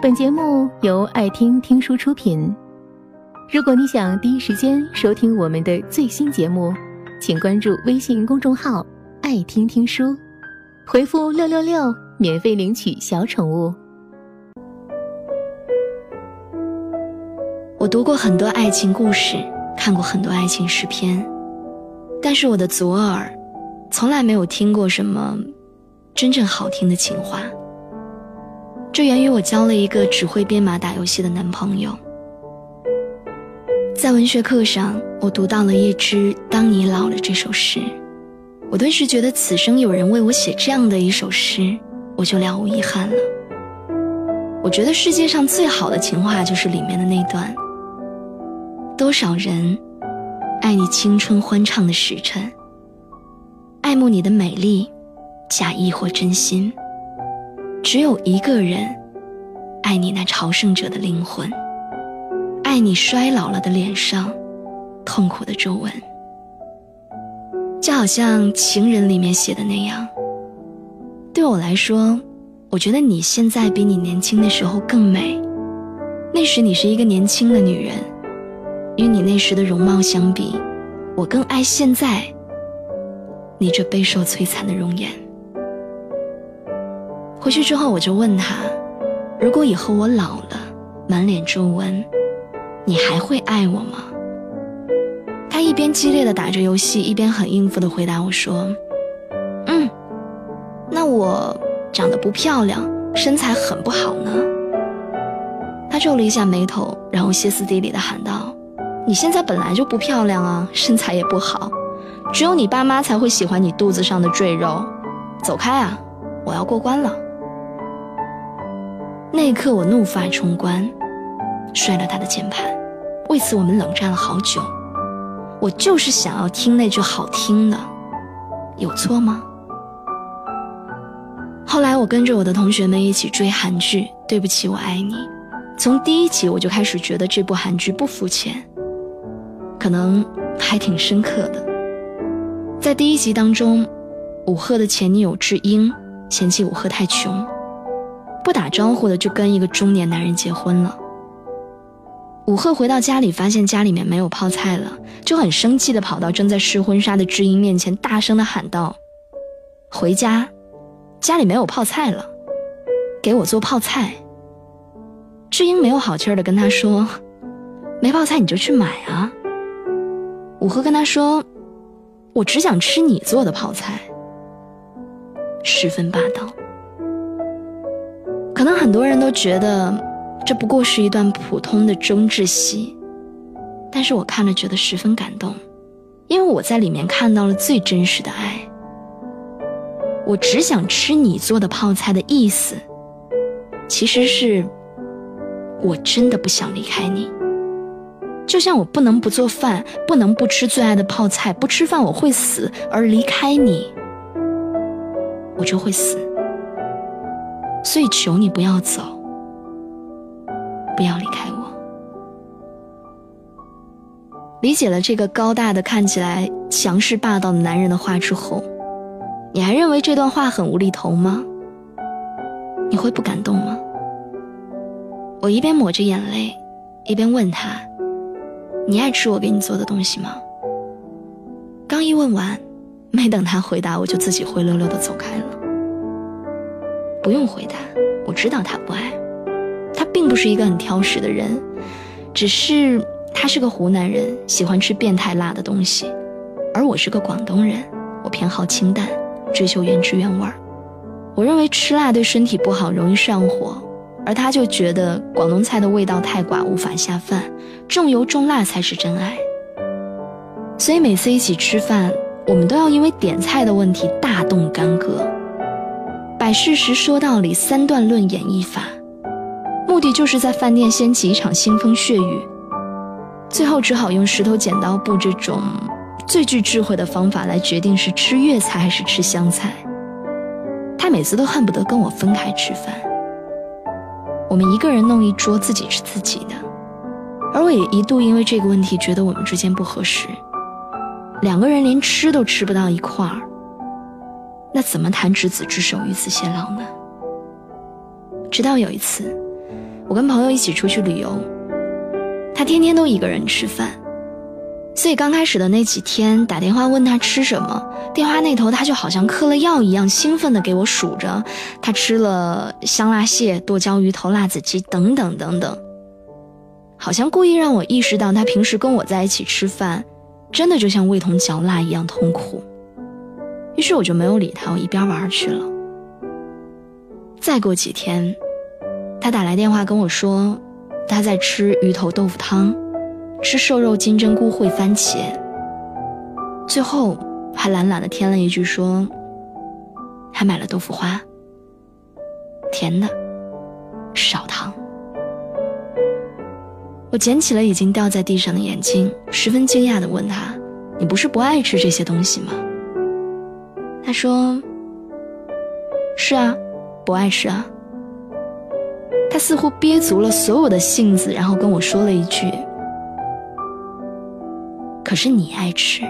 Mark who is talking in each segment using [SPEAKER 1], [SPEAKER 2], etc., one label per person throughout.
[SPEAKER 1] 本节目由爱听听书出品。如果你想第一时间收听我们的最新节目，请关注微信公众号“爱听听书”，回复“六六六”免费领取小宠物。
[SPEAKER 2] 我读过很多爱情故事，看过很多爱情诗篇，但是我的左耳从来没有听过什么真正好听的情话。这源于我交了一个只会编码打游戏的男朋友。在文学课上，我读到了叶芝《当你老了》这首诗，我顿时觉得此生有人为我写这样的一首诗，我就了无遗憾了。我觉得世界上最好的情话就是里面的那段。多少人爱你青春欢畅的时辰，爱慕你的美丽，假意或真心。只有一个人爱你那朝圣者的灵魂，爱你衰老了的脸上痛苦的皱纹，就好像《情人》里面写的那样。对我来说，我觉得你现在比你年轻的时候更美。那时你是一个年轻的女人。与你那时的容貌相比，我更爱现在你这备受摧残的容颜。回去之后，我就问他：“如果以后我老了，满脸皱纹，你还会爱我吗？”他一边激烈的打着游戏，一边很应付的回答我说：“嗯，那我长得不漂亮，身材很不好呢。”他皱了一下眉头，然后歇斯底里的喊道。你现在本来就不漂亮啊，身材也不好，只有你爸妈才会喜欢你肚子上的赘肉。走开啊，我要过关了。那一刻我怒发冲冠，摔了他的键盘。为此我们冷战了好久。我就是想要听那句好听的，有错吗？后来我跟着我的同学们一起追韩剧《对不起我爱你》，从第一集我就开始觉得这部韩剧不肤浅。可能还挺深刻的。在第一集当中，武赫的前女友智英嫌弃武赫太穷，不打招呼的就跟一个中年男人结婚了。武赫回到家里，发现家里面没有泡菜了，就很生气的跑到正在试婚纱的智英面前，大声的喊道：“回家，家里没有泡菜了，给我做泡菜。”智英没有好气儿的跟他说：“没泡菜你就去买啊。”武赫跟他说：“我只想吃你做的泡菜。”十分霸道。可能很多人都觉得这不过是一段普通的争执戏，但是我看了觉得十分感动，因为我在里面看到了最真实的爱。我只想吃你做的泡菜的意思，其实是我真的不想离开你。就像我不能不做饭，不能不吃最爱的泡菜，不吃饭我会死，而离开你，我就会死。所以求你不要走，不要离开我。理解了这个高大的、看起来强势霸道的男人的话之后，你还认为这段话很无厘头吗？你会不感动吗？我一边抹着眼泪，一边问他。你爱吃我给你做的东西吗？刚一问完，没等他回答，我就自己灰溜溜的走开了。不用回答，我知道他不爱。他并不是一个很挑食的人，只是他是个湖南人，喜欢吃变态辣的东西，而我是个广东人，我偏好清淡，追求原汁原味儿。我认为吃辣对身体不好，容易上火。而他就觉得广东菜的味道太寡，无法下饭，重油重辣才是真爱。所以每次一起吃饭，我们都要因为点菜的问题大动干戈，摆事实说道理，三段论演绎法，目的就是在饭店掀起一场腥风血雨。最后只好用石头剪刀布这种最具智慧的方法来决定是吃粤菜还是吃湘菜。他每次都恨不得跟我分开吃饭。我们一个人弄一桌，自己吃自己的，而我也一度因为这个问题觉得我们之间不合适，两个人连吃都吃不到一块儿，那怎么谈执子之手，与子偕老呢？直到有一次，我跟朋友一起出去旅游，他天天都一个人吃饭，所以刚开始的那几天打电话问他吃什么，电话那头他就好像嗑了药一样，兴奋地给我数着他吃了香辣蟹、剁椒鱼头、辣子鸡等等等等，好像故意让我意识到他平时跟我在一起吃饭，真的就像味同嚼蜡一样痛苦。于是我就没有理他，我一边玩去了。再过几天，他打来电话跟我说，他在吃鱼头豆腐汤，吃瘦肉金针菇烩番茄。最后还懒懒的添了一句说，还买了豆腐花，甜的，少糖。我捡起了已经掉在地上的眼睛，十分惊讶的问他：“你不是不爱吃这些东西吗？”他说：“是啊。”不爱吃啊！他似乎憋足了所有的性子，然后跟我说了一句：“可是你爱吃，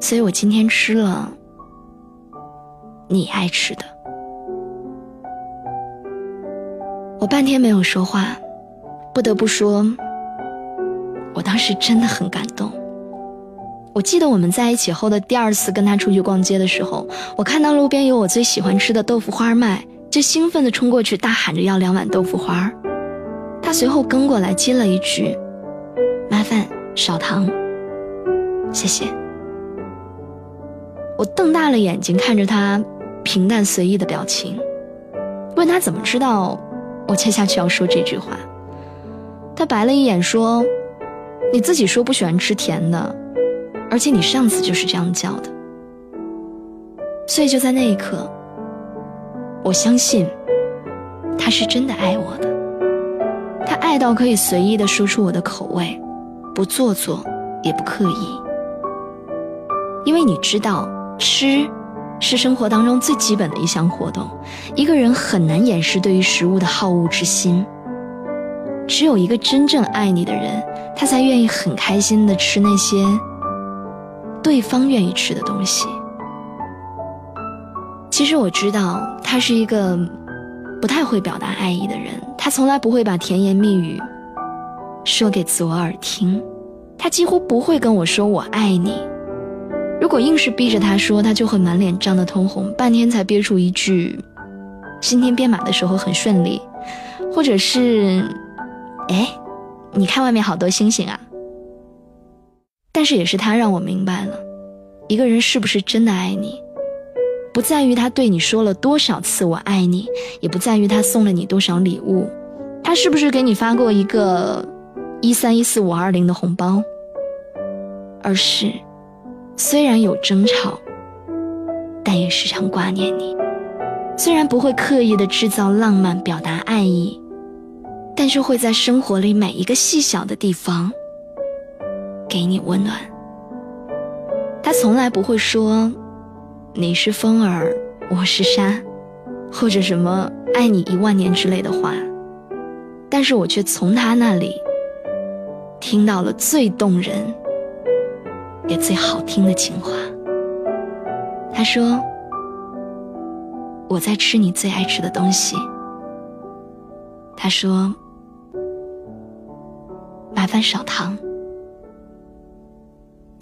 [SPEAKER 2] 所以我今天吃了你爱吃的。”我半天没有说话，不得不说，我当时真的很感动。我记得我们在一起后的第二次跟他出去逛街的时候，我看到路边有我最喜欢吃的豆腐花卖，就兴奋地冲过去大喊着要两碗豆腐花。他随后跟过来接了一句：“麻烦少糖，谢谢。”我瞪大了眼睛看着他平淡随意的表情，问他怎么知道我接下去要说这句话。他白了一眼说：“你自己说不喜欢吃甜的。”而且你上次就是这样叫的，所以就在那一刻，我相信他是真的爱我的，他爱到可以随意的说出我的口味，不做作，也不刻意。因为你知道，吃是生活当中最基本的一项活动，一个人很难掩饰对于食物的好恶之心。只有一个真正爱你的人，他才愿意很开心的吃那些。对方愿意吃的东西。其实我知道他是一个不太会表达爱意的人，他从来不会把甜言蜜语说给左耳听，他几乎不会跟我说我爱你。如果硬是逼着他说，他就会满脸涨得通红，半天才憋出一句“今天编码的时候很顺利”，或者是“哎，你看外面好多星星啊”。但是也是他让我明白了，一个人是不是真的爱你，不在于他对你说了多少次我爱你，也不在于他送了你多少礼物，他是不是给你发过一个一三一四五二零的红包，而是虽然有争吵，但也时常挂念你，虽然不会刻意的制造浪漫表达爱意，但是会在生活里每一个细小的地方。给你温暖，他从来不会说你是风儿，我是沙，或者什么爱你一万年之类的话，但是我却从他那里听到了最动人也最好听的情话。他说我在吃你最爱吃的东西。他说麻烦少糖。